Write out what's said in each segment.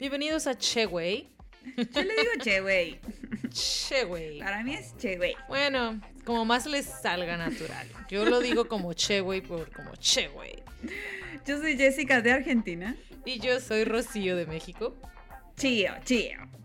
Bienvenidos a Cheway. Yo le digo Cheway. Cheway. Para mí es Cheway. Bueno, como más les salga natural. Yo lo digo como Cheway por como Cheway. Yo soy Jessica de Argentina. Y yo soy Rocío de México. Chío, chío.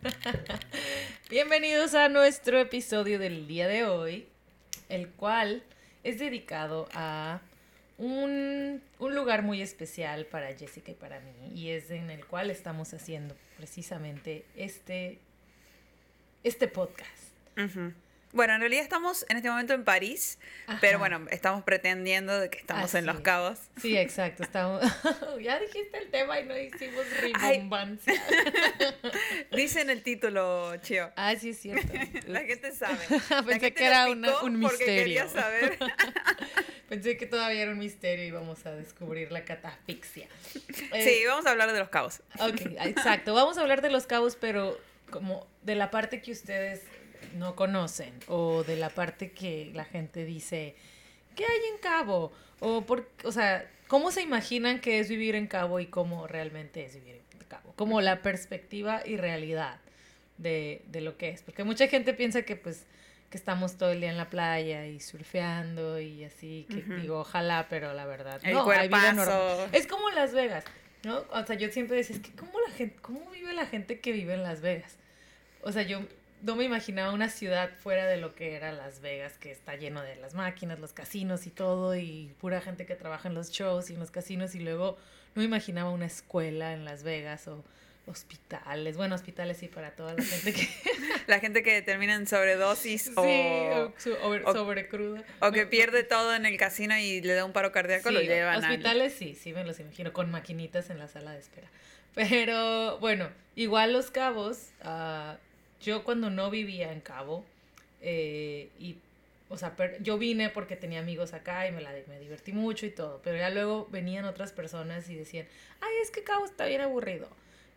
Bienvenidos a nuestro episodio del día de hoy, el cual es dedicado a un, un, lugar muy especial para Jessica y para mí, y es en el cual estamos haciendo precisamente este, este podcast. Bueno, en realidad estamos en este momento en París, pero bueno, estamos pretendiendo de que estamos en Los Cabos. Sí, exacto, estamos... ya dijiste el tema y no hicimos rimbombancia. Dice en el título, Chio. Ah, sí, es cierto. La gente sabe. Pensé que era un misterio. Quería saber. Pensé que todavía era un misterio y vamos a descubrir la catafixia. Eh, sí, vamos a hablar de Los Cabos. Ok, exacto. Vamos a hablar de Los Cabos, pero como de la parte que ustedes no conocen o de la parte que la gente dice, ¿qué hay en Cabo? O, por, o sea, ¿cómo se imaginan que es vivir en Cabo y cómo realmente es vivir en Cabo? Como la perspectiva y realidad de, de lo que es. Porque mucha gente piensa que pues que estamos todo el día en la playa y surfeando y así, que digo, ojalá, pero la verdad, no, hay vida normal. Es como Las Vegas, ¿no? O sea, yo siempre decía, es que ¿cómo, la gente, ¿cómo vive la gente que vive en Las Vegas? O sea, yo no me imaginaba una ciudad fuera de lo que era Las Vegas, que está lleno de las máquinas, los casinos y todo, y pura gente que trabaja en los shows y en los casinos, y luego no me imaginaba una escuela en Las Vegas o hospitales, bueno, hospitales sí para toda la gente que... la gente que termina en sobredosis o, sí, o, sobrecruda. O que pierde todo en el casino y le da un paro cardíaco, lo llevan Hospitales sí, sí me los imagino, con maquinitas en la sala de espera. Pero bueno, igual Los Cabos... Uh, yo cuando no vivía en Cabo, eh, y, o sea, yo vine porque tenía amigos acá y me, la, me divertí mucho y todo, pero ya luego venían otras personas y decían, ay, es que Cabo está bien aburrido.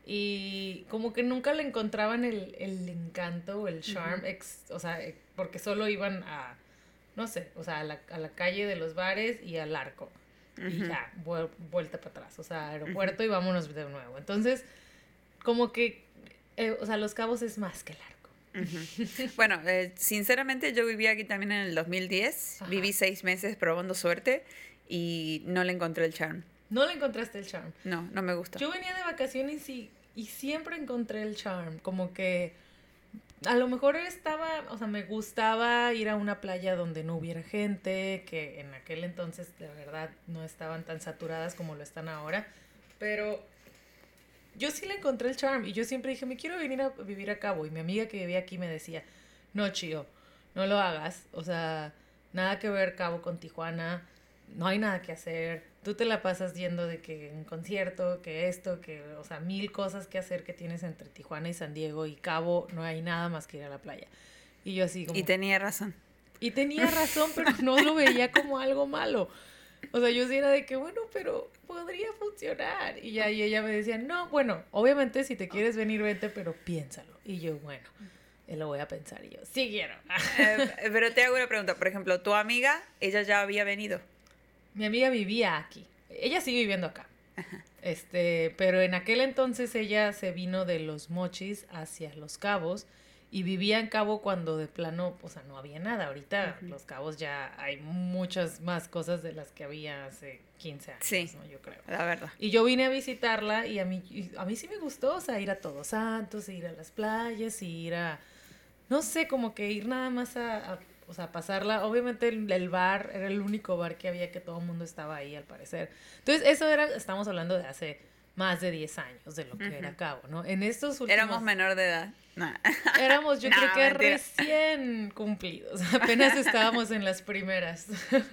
Y como que nunca le encontraban el, el encanto o el charm, o sea, eh, porque solo iban a, no sé, o sea, a la, a la calle de los bares y al arco. Y ya, vuelta para atrás, o sea, aeropuerto y vámonos de nuevo. Entonces, como que eh, o sea, Los Cabos es más que largo. bueno, eh, sinceramente yo viví aquí también en el 2010. Viví seis meses probando suerte y no le encontré el charm. ¿No le encontraste el charm? No, no me gusta. Yo venía de vacaciones y, y siempre encontré el charm. Como que a lo mejor estaba, o sea, me gustaba ir a una playa donde no hubiera gente, que en aquel entonces de verdad no estaban tan saturadas como lo están ahora. Pero yo sí le encontré el charm y yo siempre dije, me quiero venir a vivir a Cabo. Y mi amiga que vivía aquí me decía, no, chío, no lo hagas. O sea, nada que ver Cabo con Tijuana, no hay nada que hacer. Tú te la pasas yendo de que un concierto, que esto, que, o sea, mil cosas que hacer que tienes entre Tijuana y San Diego y Cabo, no hay nada más que ir a la playa. Y yo así como... Y tenía razón. Y tenía razón, pero no lo veía como algo malo. O sea, yo sí era de que, bueno, pero podría funcionar. Y ya y ella me decía, no, bueno, obviamente si te quieres venir, vente, pero piénsalo. Y yo, bueno, lo voy a pensar. Y yo, sí quiero. Eh, pero te hago una pregunta. Por ejemplo, tu amiga, ella ya había venido. Mi amiga vivía aquí. Ella sigue viviendo acá. Este, pero en aquel entonces ella se vino de los mochis hacia los cabos y vivía en Cabo cuando de plano, o sea, no había nada. Ahorita Los Cabos ya hay muchas más cosas de las que había hace 15 años, sí, Yo creo. La verdad. Y yo vine a visitarla y a mí, a mí sí me gustó, o sea, ir a Todos Santos, ir a las playas, ir a, no sé, como que ir nada más a, o sea, pasarla. Obviamente el, bar era el único bar que había que todo el mundo estaba ahí, al parecer. Entonces, eso era, estamos hablando de hace más de 10 años de lo que era Cabo, ¿no? En estos últimos... Éramos menor de edad. Éramos, yo creo que recién cumplidos. Apenas estábamos en las primeras.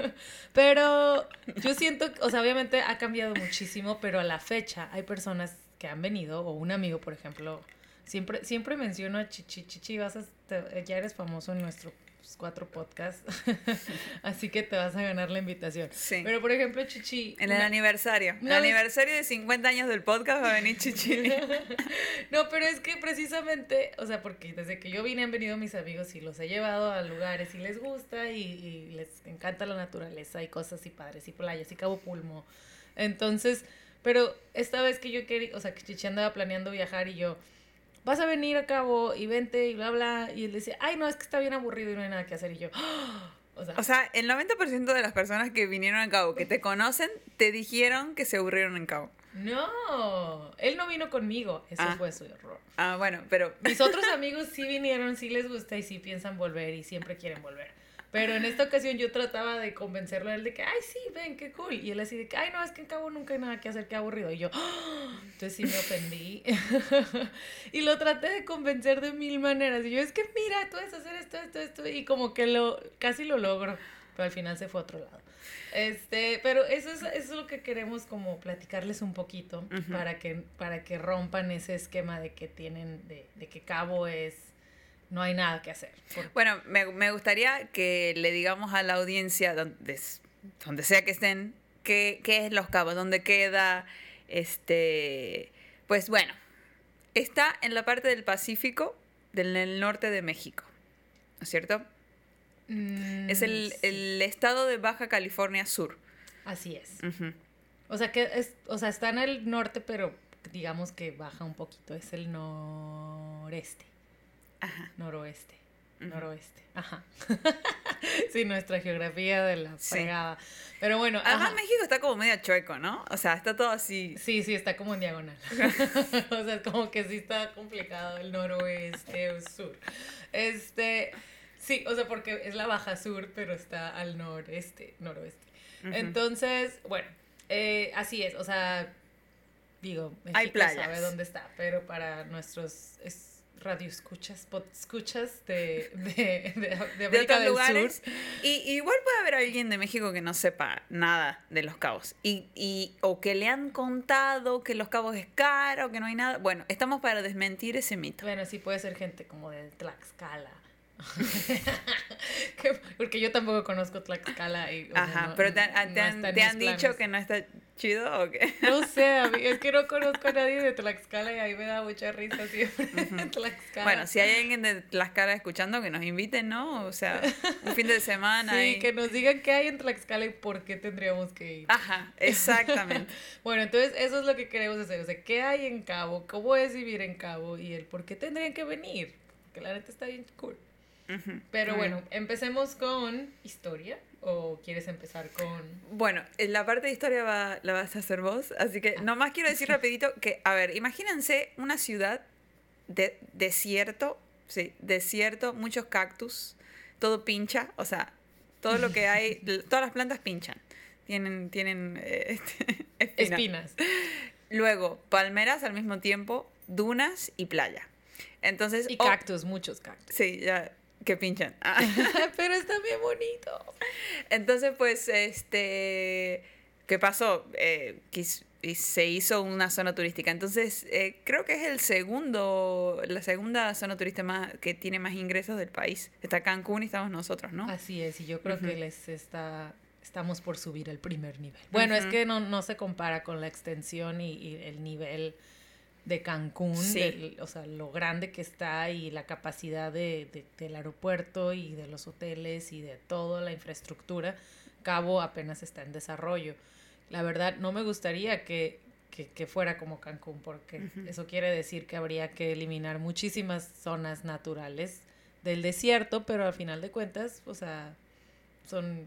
Pero yo siento, o sea, obviamente ha cambiado muchísimo, pero a la fecha hay personas que han venido, o un amigo, por ejemplo, siempre, siempre menciono a Chichi, Chichi, vas a, ya eres famoso en nuestro pues, cuatro podcasts, así que te vas a ganar la invitación. Sí. Pero por ejemplo, Chichi... En el aniversario, el aniversario de 50 años del podcast va a venir Chichi. no, pero es que precisamente, o sea, porque desde que yo vine han venido mis amigos y los he llevado a lugares y les gusta y, y les encanta la naturaleza y cosas y padres y playas y Cabo Pulmo. Entonces, pero esta vez que yo quería, o sea, que Chichi andaba planeando viajar y yo vas a venir a cabo y vente y bla, bla. Y él decía, ay, no, es que está bien aburrido y no hay nada que hacer. Y yo, o sea, o sea, el 90% de las personas que vinieron a cabo, que te conocen, te dijeron que se aburrieron en cabo. No, él no vino conmigo, eso ah. fue su error. Ah, bueno, pero... Mis otros amigos sí vinieron, sí les gusta y sí piensan volver y siempre quieren volver. Pero en esta ocasión yo trataba de convencerlo a él de que, ay, sí, ven, qué cool. Y él así de que, ay, no, es que en cabo nunca hay nada que hacer, qué aburrido. Y yo, ¡Ah!". entonces sí me ofendí. y lo traté de convencer de mil maneras. Y yo, es que mira, tú debes hacer esto, esto, esto. Y como que lo, casi lo logro. Pero al final se fue a otro lado. Este, pero eso es, eso es lo que queremos como platicarles un poquito para, que, para que rompan ese esquema de que tienen, de, de que cabo es no hay nada que hacer. Bueno, me, me, gustaría que le digamos a la audiencia, donde, donde sea que estén, qué, qué es Los Cabos, dónde queda, este, pues bueno, está en la parte del Pacífico del norte de México, ¿no es cierto? Mm, es el, el, estado de Baja California Sur. Así es. O sea que es, o sea, está en el norte, pero digamos que baja un poquito, es el noreste. Ajá. Noroeste. Noroeste. Ajá. sí, nuestra geografía de la fregada. Pero bueno. Además, México está como medio chueco, ¿no? O sea, está todo así. Sí, sí, está como en diagonal. o sea, como que sí está complicado el noroeste o sur. Este. Sí, o sea, porque es la baja sur, pero está al noreste, noroeste. Entonces, bueno, eh, así es. O sea, digo, México Hay playas. sabe dónde está, pero para nuestros radio escuchas, pod escuchas de, de, de, América del lugares. Sur. Y, igual puede haber alguien de México que no sepa nada de los cabos. Y, y, o que le han contado que los cabos es caro, que no hay nada. Bueno, estamos para desmentir ese mito. Bueno, sí puede ser gente como de Tlaxcala. Porque yo tampoco conozco Tlaxcala. Y, Ajá, pero te, han, dicho que no está chido o qué? No sé, es que no conozco a nadie de Tlaxcala y ahí me da mucha risa siempre. Tlaxcala. Bueno, si hay alguien de Tlaxcala escuchando, que nos inviten, ¿no? O sea, un fin de semana. Sí, que nos digan qué hay en Tlaxcala y por qué tendríamos que ir. Ajá, exactamente. bueno, entonces eso es lo que queremos hacer. O sea, ¿qué hay en Cabo? ¿Cómo es vivir en Cabo? Y el por qué tendrían que venir. Porque la neta está bien cool. Pero bueno, empecemos con historia. ¿O quieres empezar con...? Bueno, la parte de historia va, la vas a hacer vos, así que nomás quiero decir rapidito que, a ver, imagínense una ciudad de desierto, sí, desierto, muchos cactus, todo pincha, o sea, todo lo que hay, todas las plantas pinchan, tienen, tienen eh, espinas. Luego, palmeras al mismo tiempo, dunas y playa. Entonces, y cactus, muchos cactus. Sí, ya que pinchan. Ah. Pero está bien bonito. Entonces, pues, este, ¿qué pasó? Eh, se hizo una zona turística. Entonces, eh, creo que es el segundo, la segunda zona turística más, que tiene más ingresos del país. Está Cancún y estamos nosotros, ¿no? Así es, y yo creo que les está, estamos por subir el primer nivel. Bueno, es que no, no se compara con la extensión y el nivel de Cancún, o sea, lo grande que está y la capacidad de, del aeropuerto y de los hoteles y de toda la infraestructura, Cabo apenas está en desarrollo. La verdad, no me gustaría que, que, fuera como Cancún, porque eso quiere decir que habría que eliminar muchísimas zonas naturales del desierto, pero al final de cuentas, o sea, son,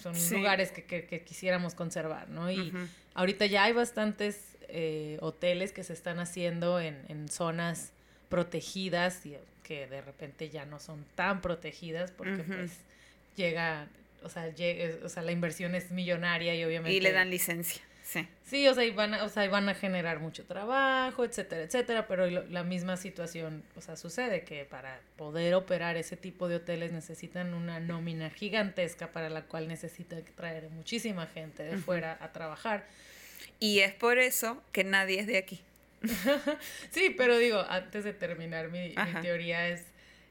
son lugares que, que, quisiéramos conservar, ¿no? Y ahorita ya hay bastantes eh, hoteles que se están haciendo en, en zonas protegidas y que de repente ya no son tan protegidas porque pues llega, o sea, o sea, la inversión es millonaria y obviamente... Y le dan licencia. Sí. Sí, o sea, y van a, o sea, van a generar mucho trabajo, etcétera, etcétera, pero la misma situación, o sea, sucede que para poder operar ese tipo de hoteles necesitan una nómina gigantesca para la cual necesitan traer muchísima gente de fuera a trabajar. Y es por eso que nadie es de aquí. sí, pero digo, antes de terminar mi, mi teoría es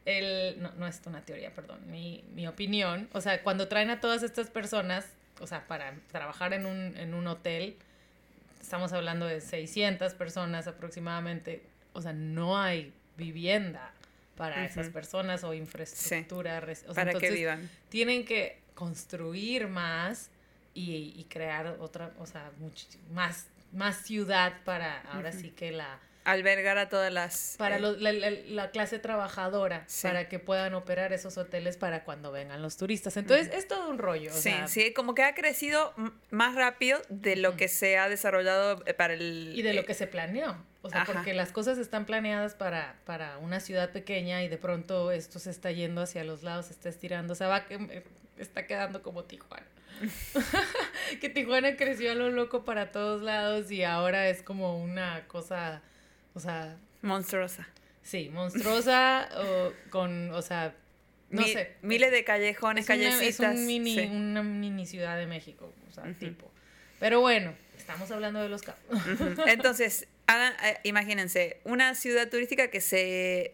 el, no, no es una teoría, perdón, mi, mi, opinión, o sea, cuando traen a todas estas personas, o sea, para trabajar en un, en un hotel, estamos hablando de 600 personas aproximadamente, o sea, no hay vivienda para esas personas o infraestructura. para que vivan. Tienen que construir más y, y crear otra, o sea, más, más ciudad para ahora sí que la albergar a todas las... Para eh, la, clase trabajadora, para que puedan operar esos hoteles para cuando vengan los turistas. Entonces, es todo un rollo. sí, sí, como que ha crecido más rápido de lo que se ha desarrollado eh, para el... Y de lo eh, que se planeó. O sea, porque las cosas están planeadas para, para una ciudad pequeña y de pronto esto se está yendo hacia los lados, se está estirando. O sea, va que está quedando como Tijuana. que Tijuana creció a lo loco para todos lados y ahora es como una cosa o sea... Monstruosa. Sí, monstruosa o con, o sea, no sé. Miles de callejones, callecitas. es un mini, una mini ciudad de México, o sea, tipo. Pero bueno, estamos hablando de los cabos. Entonces, hagan, eh, imagínense, una ciudad turística que se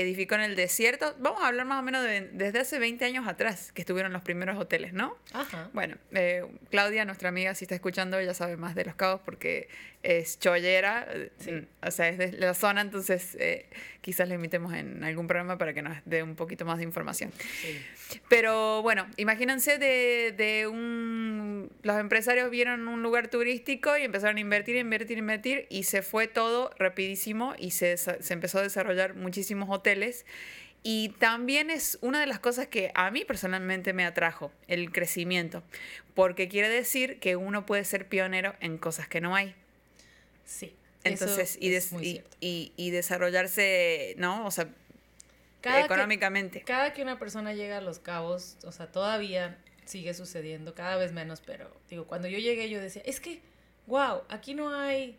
edificó en el desierto. Vamos a hablar más o menos de, desde hace 20 años atrás, que estuvieron los primeros hoteles, ¿no? Ajá. Bueno, eh, Claudia, nuestra amiga, si está escuchando, ella sabe más de los cabos porque es chollera, sí. o sea, es de la zona, entonces eh, quizás le invitemos en algún programa para que nos dé un poquito más de información. Sí. Pero bueno, imagínense de, de un... Los empresarios vieron un lugar turístico y empezaron a invertir, invertir, invertir y se fue todo rapidísimo y se, se empezó a desarrollar muchísimos hoteles. Y también es una de las cosas que a mí personalmente me atrajo, el crecimiento, porque quiere decir que uno puede ser pionero en cosas que no hay. Sí. Entonces, y, y, y, desarrollarse, ¿no? O sea, económicamente. cada que una persona llega a Los Cabos, o sea, todavía sigue sucediendo, cada vez menos, pero digo, cuando yo llegué yo decía, es que, wow, aquí no hay,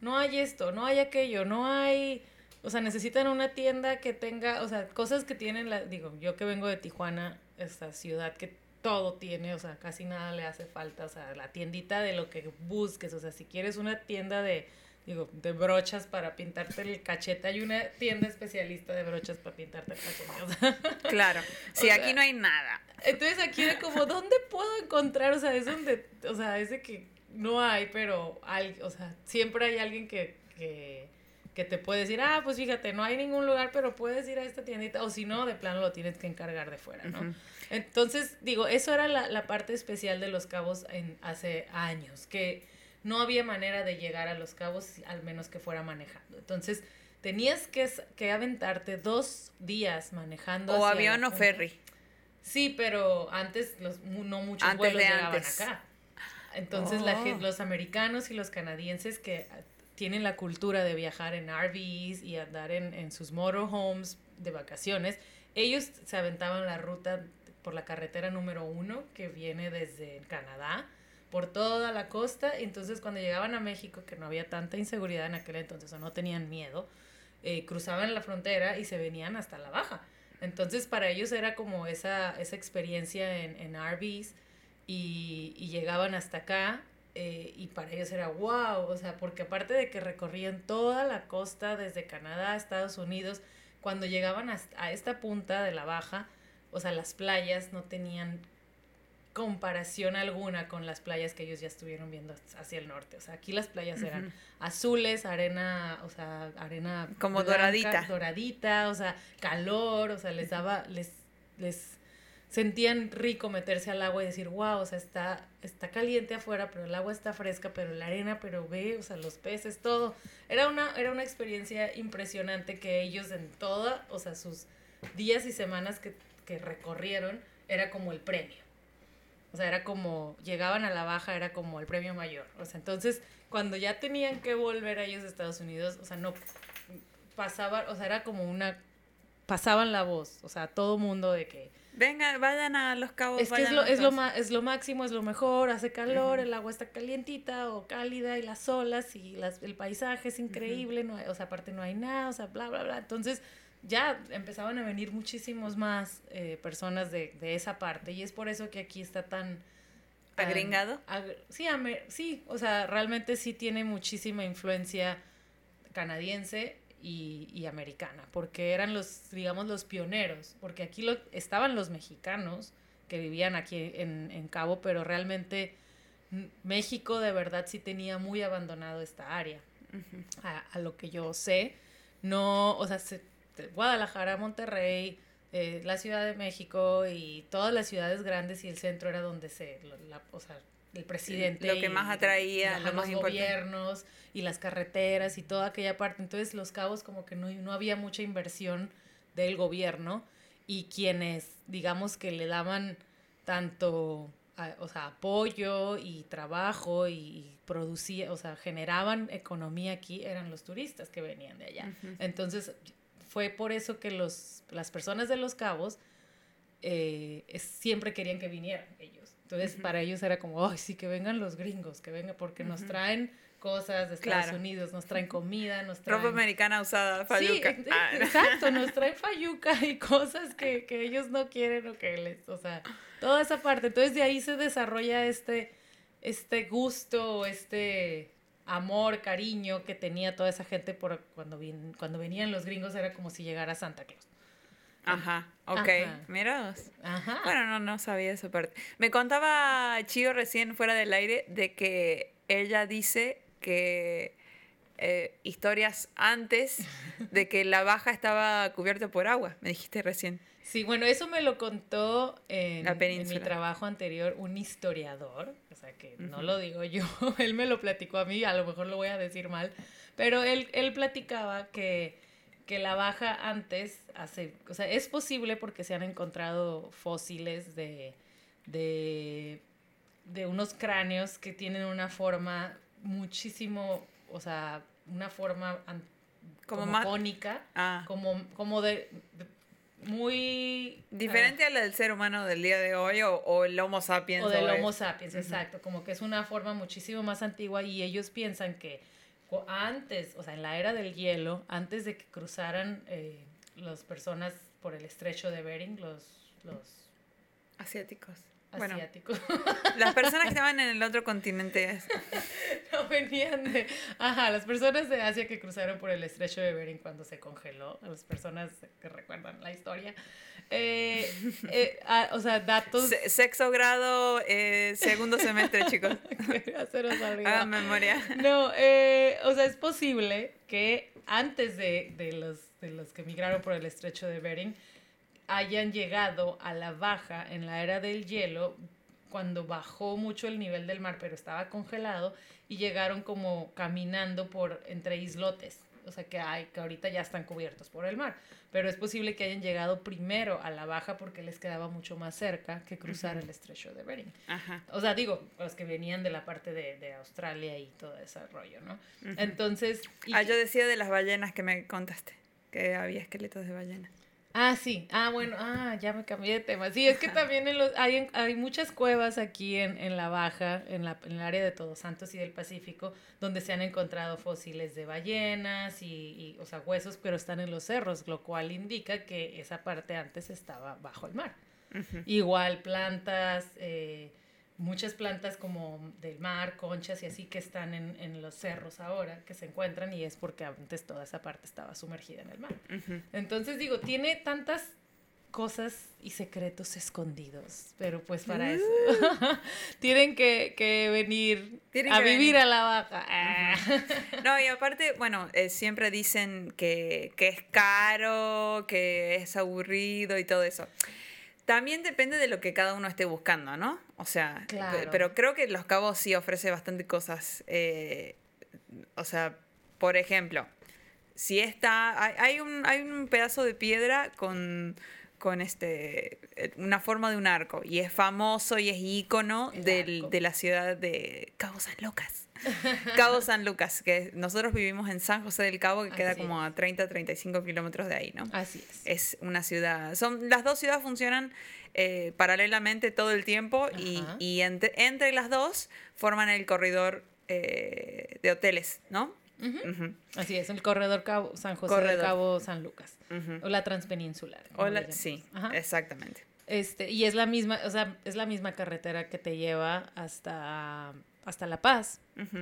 no hay esto, no hay aquello, no hay, o sea, necesitan una tienda que tenga, o sea, cosas que tienen, la, digo, yo que vengo de Tijuana, esta ciudad que todo tiene, o sea, casi nada le hace falta, o sea, la tiendita de lo que busques, o sea, si quieres una tienda de digo, de brochas para pintarte el cachete. Hay una tienda especialista de brochas para pintarte el cachete. claro. Sí, aquí no hay nada. Entonces aquí era como, ¿dónde puedo encontrar? O sea, es donde, o sea, es de que no hay, pero hay, o sea, siempre hay alguien que, que, que te puede decir, ah, pues fíjate, no hay ningún lugar, pero puedes ir a esta tiendita, o si no, de plano lo tienes que encargar de fuera, ¿no? Entonces, digo, eso era la, la parte especial de los cabos en hace años, que no había manera de llegar a los cabos al menos que fuera manejando. Entonces, tenías que, que aventarte dos días manejando. O avión o ferry. Sí, pero antes los, no muchos vuelos llegaban acá. Entonces, la, oh. los americanos y los canadienses que tienen la cultura de viajar en RVs y andar en, en sus motorhomes de vacaciones, ellos se aventaban la ruta por la carretera número uno que viene desde Canadá por toda la costa. Entonces, cuando llegaban a México, que no había tanta inseguridad en aquel entonces o no tenían miedo, eh, cruzaban la frontera y se venían hasta la baja. Entonces, para ellos era como esa, esa experiencia en, en RVs y, y llegaban hasta acá. Eh, y para ellos era wow, o sea, porque aparte de que recorrían toda la costa desde Canadá a Estados Unidos, cuando llegaban a, a esta punta de la baja, o sea, las playas no tenían comparación alguna con las playas que ellos ya estuvieron viendo hacia el norte. O sea, aquí las playas eran azules, arena, o sea, arena como doradita. Doradita, o sea, calor, o sea, les daba, les, les sentían rico meterse al agua y decir, wow, o sea, está, está caliente afuera, pero el agua está fresca, pero la arena, pero ve, o sea, los peces, todo. Era una, era una experiencia impresionante que ellos en toda, o sea, sus días y semanas que, que recorrieron, era como el premio. O sea, era como, llegaban a la baja, era como el premio mayor. O sea, entonces, cuando ya tenían que volver a ellos a Estados Unidos, o sea, no pasaba, o sea, era como una, pasaban la voz, o sea, todo mundo de que... Vengan, vayan a los cabos. Es que es lo, es, lo es lo máximo, es lo mejor, hace calor, el agua está calientita o cálida y las olas y las, el paisaje es increíble, no o sea, aparte no hay nada, o sea, bla, bla, bla. Entonces, ya empezaban a venir muchísimos más eh, personas de, de, esa parte y es por eso que aquí está tan... ¿Agringado? sí, sí, o sea, realmente sí tiene muchísima influencia canadiense y, y, americana, porque eran los, digamos, los pioneros, porque aquí lo, estaban los mexicanos que vivían aquí en, en Cabo, pero realmente México de verdad sí tenía muy abandonado esta área. a, a, lo que yo sé, no, o sea, se, Guadalajara, Monterrey, eh, la Ciudad de México y todas las ciudades grandes y el centro era donde se, la, o sea, el presidente. Lo que más atraía, los más gobiernos y las carreteras y toda aquella parte. Entonces los cabos como que no, no había mucha inversión del gobierno y quienes, digamos que le daban tanto o sea, apoyo y trabajo y, producía, o sea, generaban economía aquí, eran los turistas que venían de allá. Entonces, fue por eso que los, las personas de los cabos eh, siempre querían que vinieran ellos. Entonces, para ellos era como, ay, sí, que vengan los gringos, que vengan, porque nos traen cosas de Estados Unidos, nos traen comida, nos traen... Ropa americana usada, fayuca. Sí, ah. exacto, nos traen fayuca y cosas que, que, ellos no quieren o que les, o sea, toda esa parte. Entonces de ahí se desarrolla este, este gusto, este amor, cariño que tenía toda esa gente por cuando, cuando venían los gringos era como si llegara Santa Claus. Ajá, ok, mira. Ajá. Bueno, no, no sabía esa parte. Me contaba Chio recién fuera del aire de que ella dice que eh, historias antes de que la baja estaba cubierta por agua, me dijiste recién. Sí, bueno, eso me lo contó en, mi trabajo anterior un historiador, o sea que no lo digo yo, él me lo platicó a mí, a lo mejor lo voy a decir mal, pero él, él platicaba que, que la baja antes, hace, o sea, es posible porque se han encontrado fósiles de, de, de unos cráneos que tienen una forma muchísimo, o sea, una forma como, como cónica, ah. como, como de, muy... Diferente a la del ser humano del día de hoy o, el Homo sapiens. O del Homo sapiens, exacto. Como que es una forma muchísimo más antigua y ellos piensan que antes, o sea, en la era del hielo, antes de que cruzaran eh, las personas por el estrecho de Bering, los... los Asiáticos. Bueno, las personas que estaban en el otro continente. no venían de. Ajá, las personas de Asia que cruzaron por el estrecho de Bering cuando se congeló, las personas que recuerdan la historia. Eh, eh, ah, o sea, datos. sexo grado, eh, segundo semestre, chicos. Hagan memoria. No, o sea, es posible que antes de, de, los, de los que migraron por el estrecho de Bering hayan llegado a la baja en la era del hielo cuando bajó mucho el nivel del mar, pero estaba congelado y llegaron como caminando por entre islotes, o sea que hay que ahorita ya están cubiertos por el mar, pero es posible que hayan llegado primero a la baja porque les quedaba mucho más cerca que cruzar el estrecho de Bering. O sea, digo, los que venían de la parte de, de Australia y todo ese rollo, ¿no? Entonces... ah, yo decía de las ballenas que me contaste, que había esqueletos de ballenas. Ah, sí. Ah, bueno, ah, ya me cambié de tema. Sí, es que también en los, hay, hay muchas cuevas aquí en, en la Baja, en, la, en el área de Todos Santos y del Pacífico, donde se han encontrado fósiles de ballenas y, y, o sea, huesos, pero están en los cerros, lo cual indica que esa parte antes estaba bajo el mar. Igual plantas, eh, muchas plantas como del mar, conchas y así que están en, en, los cerros ahora, que se encuentran y es porque antes toda esa parte estaba sumergida en el mar. Entonces digo, tiene tantas cosas y secretos escondidos, pero pues para eso tienen que, que venir a vivir a la baja. no, y aparte, bueno, eh, siempre dicen que, que es caro, que es aburrido y todo eso. También depende de lo que cada uno esté buscando, ¿no? O sea, pero creo que Los Cabos sí ofrece bastante cosas. Eh, o sea, por ejemplo, si está. Hay, un, hay un pedazo de piedra con, con este, una forma de un arco y es famoso y es ícono del, de la ciudad de Cabo San Lucas. Cabo San Lucas, que nosotros vivimos en San José del Cabo, que queda como a 30, 35 kilómetros de ahí, ¿no? Así es. Es una ciudad, son, las dos ciudades funcionan eh, paralelamente todo el tiempo y, y entre, entre, las dos forman el corredor eh, de hoteles, ¿no? Así es, el corredor Cabo, San José del Cabo San Lucas, o la transpeninsular. sí, exactamente. Este, y es la misma, o sea, es la misma carretera que te lleva hasta hasta La Paz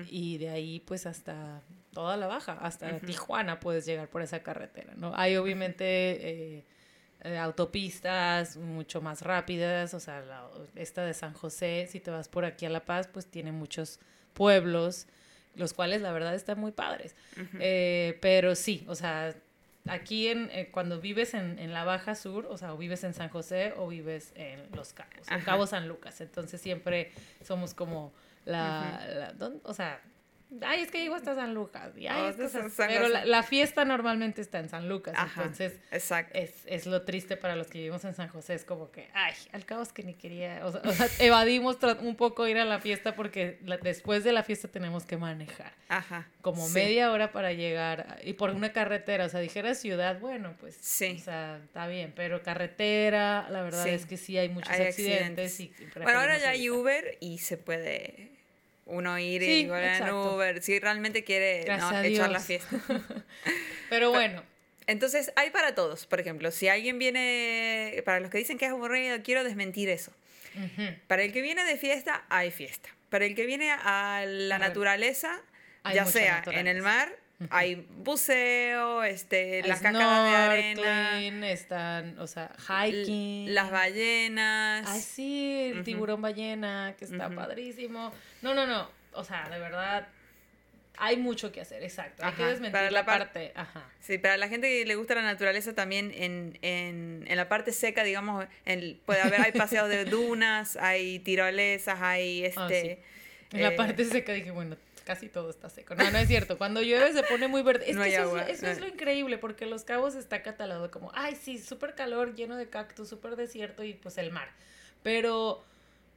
y de ahí pues hasta toda la baja, hasta Tijuana puedes llegar por esa carretera, ¿no? Hay obviamente eh, eh, autopistas mucho más rápidas, o sea, esta de San José, si te vas por aquí a La Paz, pues tiene muchos pueblos, los cuales la verdad están muy padres. Eh, pero sí, o sea, aquí en, cuando vives en, en, la Baja Sur, o sea, o vives en San José o vives en Los Cabos, en Cabo San Lucas. Entonces siempre somos como la, la o sea, Ay, es que llego hasta San Lucas. pero la, fiesta normalmente está en San Lucas. entonces, Es, es, lo triste para los que vivimos en San José. Es como que, ay, al cabo es que ni quería. O sea, evadimos un poco ir a la fiesta porque después de la fiesta tenemos que manejar. Ajá. Como media hora para llegar. Y por una carretera. O sea, dijera ciudad, bueno, pues. Sí. O sea, está bien. Pero carretera, la verdad es que sí hay muchos accidentes. bueno, ahora ya hay Uber y se puede uno ir y igual en Uber, si realmente quiere echar la fiesta. Pero bueno. Entonces, hay para todos. Por ejemplo, si alguien viene, para los que dicen que es aburrido, quiero desmentir eso. Para el que viene de fiesta, hay fiesta. Para el que viene a la naturaleza, ya sea en el mar, hay buceo, este, las cascadas de arena. Están, o sea, hiking. Las ballenas. Ay, sí, el tiburón ballena, que está padrísimo. No, no, no. O sea, de verdad, hay mucho que hacer, exacto. Hay que desmentir la, parte. Ajá. Sí, para la gente que le gusta la naturaleza también en, en, en la parte seca, digamos, en, puede haber, hay paseos de dunas, hay tirolesas, hay ah, este... En la eh, parte seca dije, bueno, casi todo está seco. No, no es cierto. Cuando llueve se pone muy verde. Es que eso, Es, eso es lo increíble, porque Los Cabos está catalogado como, ay, sí, súper calor, lleno de cactus, súper desierto y pues el mar. Pero,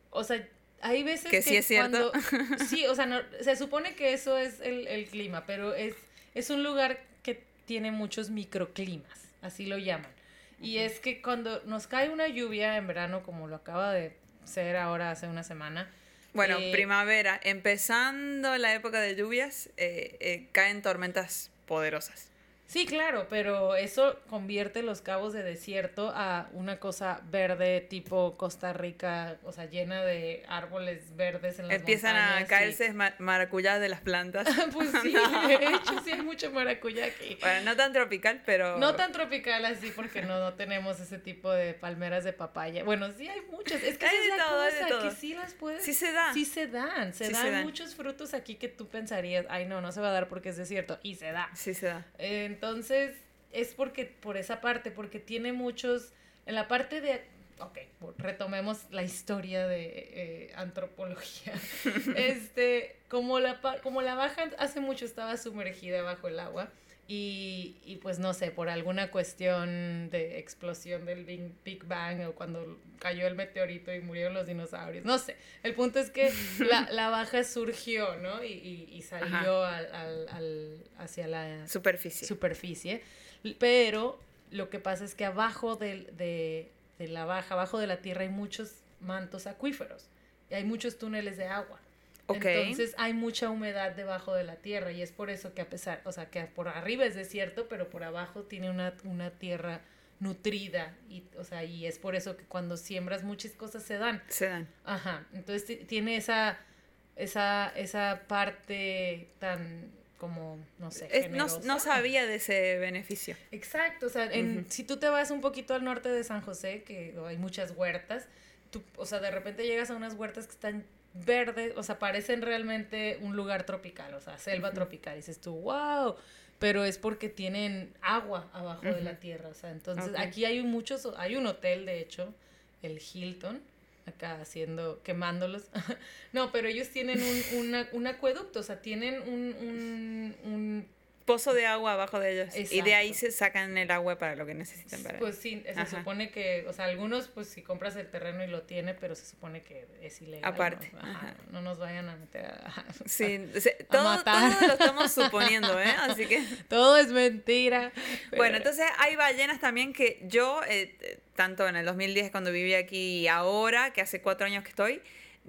o sea, hay veces que, sí es cierto. sí, o sea, no, se supone que eso es el, el clima, pero es, es un lugar que tiene muchos microclimas, así lo llaman. Y es que cuando nos cae una lluvia en verano, como lo acaba de ser ahora hace una semana, bueno, eh, primavera, empezando la época de lluvias, eh, eh, caen tormentas poderosas. Sí, claro, pero eso convierte los cabos de desierto a una cosa verde tipo Costa Rica, o sea, llena de árboles verdes en las Empiezan a caerse maracuyá de las plantas. pues sí, de hecho sí hay mucho maracuyá aquí. Bueno, no tan tropical, pero... No tan tropical así porque no, no tenemos ese tipo de palmeras de papaya. Bueno, sí hay muchas. Es que hay es la cosa, que sí las puedes... Sí se dan. Sí se dan. Se, dan, muchos frutos aquí que tú pensarías, ay no, no se va a dar porque es desierto. Y se da. Sí se da. Entonces, es porque, por esa parte, porque tiene muchos, en la parte de, ok, retomemos la historia de eh, antropología. este, como la, como la baja hace mucho estaba sumergida bajo el agua, y, y, pues no sé, por alguna cuestión de explosión del Big, Bang o cuando cayó el meteorito y murieron los dinosaurios, no sé. El punto es que la, la baja surgió, ¿no? Y, y, salió al, al, hacia la superficie. superficie. Pero lo que pasa es que abajo de, de, de la baja, abajo de la tierra hay muchos mantos acuíferos y hay muchos túneles de agua. Entonces hay mucha humedad debajo de la tierra y es por eso que a pesar, o sea, que por arriba es desierto, pero por abajo tiene una, una tierra nutrida y, o sea, y es por eso que cuando siembras muchas cosas se dan. Se dan. Ajá, entonces tiene esa, esa, esa parte tan como, no sé. no, no, sabía de ese beneficio. Exacto, o sea, en, si tú te vas un poquito al norte de San José, que hay muchas huertas, tú, o sea, de repente llegas a unas huertas que están verde, o sea, parecen realmente un lugar tropical, o sea, selva tropical. Y dices tú, wow, pero es porque tienen agua abajo de la tierra, o sea, entonces aquí hay muchos, hay un hotel, de hecho, el Hilton, acá haciendo, quemándolos. no, pero ellos tienen un, un acueducto, o sea, tienen un, un pozo de agua abajo de ellos. Y de ahí se sacan el agua para lo que necesitan. Para... Pues sí, se supone que, o sea, algunos, pues si compras el terreno y lo tiene, pero se supone que es ilegal. Aparte. ¿no? nos vayan a meter a, sí, todo, lo estamos suponiendo, ¿eh? Así que... todo es mentira. Bueno, entonces hay ballenas también que yo, eh, tanto en el 2010 cuando viví aquí y ahora, que hace cuatro años que estoy,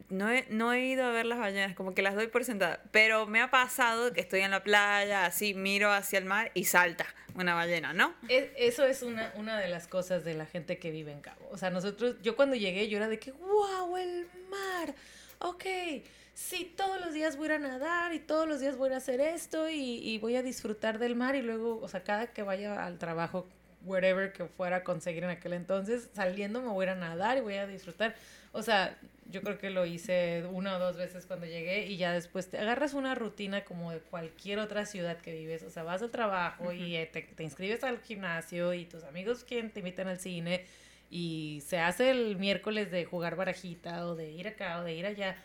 no he, no he ido a ver las ballenas, como que las doy por sentada. Pero me ha pasado que estoy en la playa, así miro hacia el mar y salta una ballena, ¿no? eso es una, una de las cosas de la gente que vive en Cabo. O sea, nosotros, yo cuando llegué, yo era de que, wow, el mar. Ok, sí, todos los días voy a nadar y todos los días voy a hacer esto y, y voy a disfrutar del mar y luego, o sea, cada que vaya al trabajo, wherever que fuera a conseguir en aquel entonces, saliendo me voy a nadar y voy a disfrutar. O sea, yo creo que lo hice una o dos veces cuando llegué y ya después te agarras una rutina como de cualquier otra ciudad que vives. O sea, vas al trabajo y eh, te, te inscribes al gimnasio y tus amigos quien te invitan al cine y se hace el miércoles de jugar barajita o de ir acá o de ir allá.